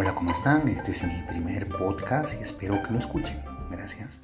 Hola, ¿cómo están? Este es mi primer podcast y espero que lo escuchen. Gracias.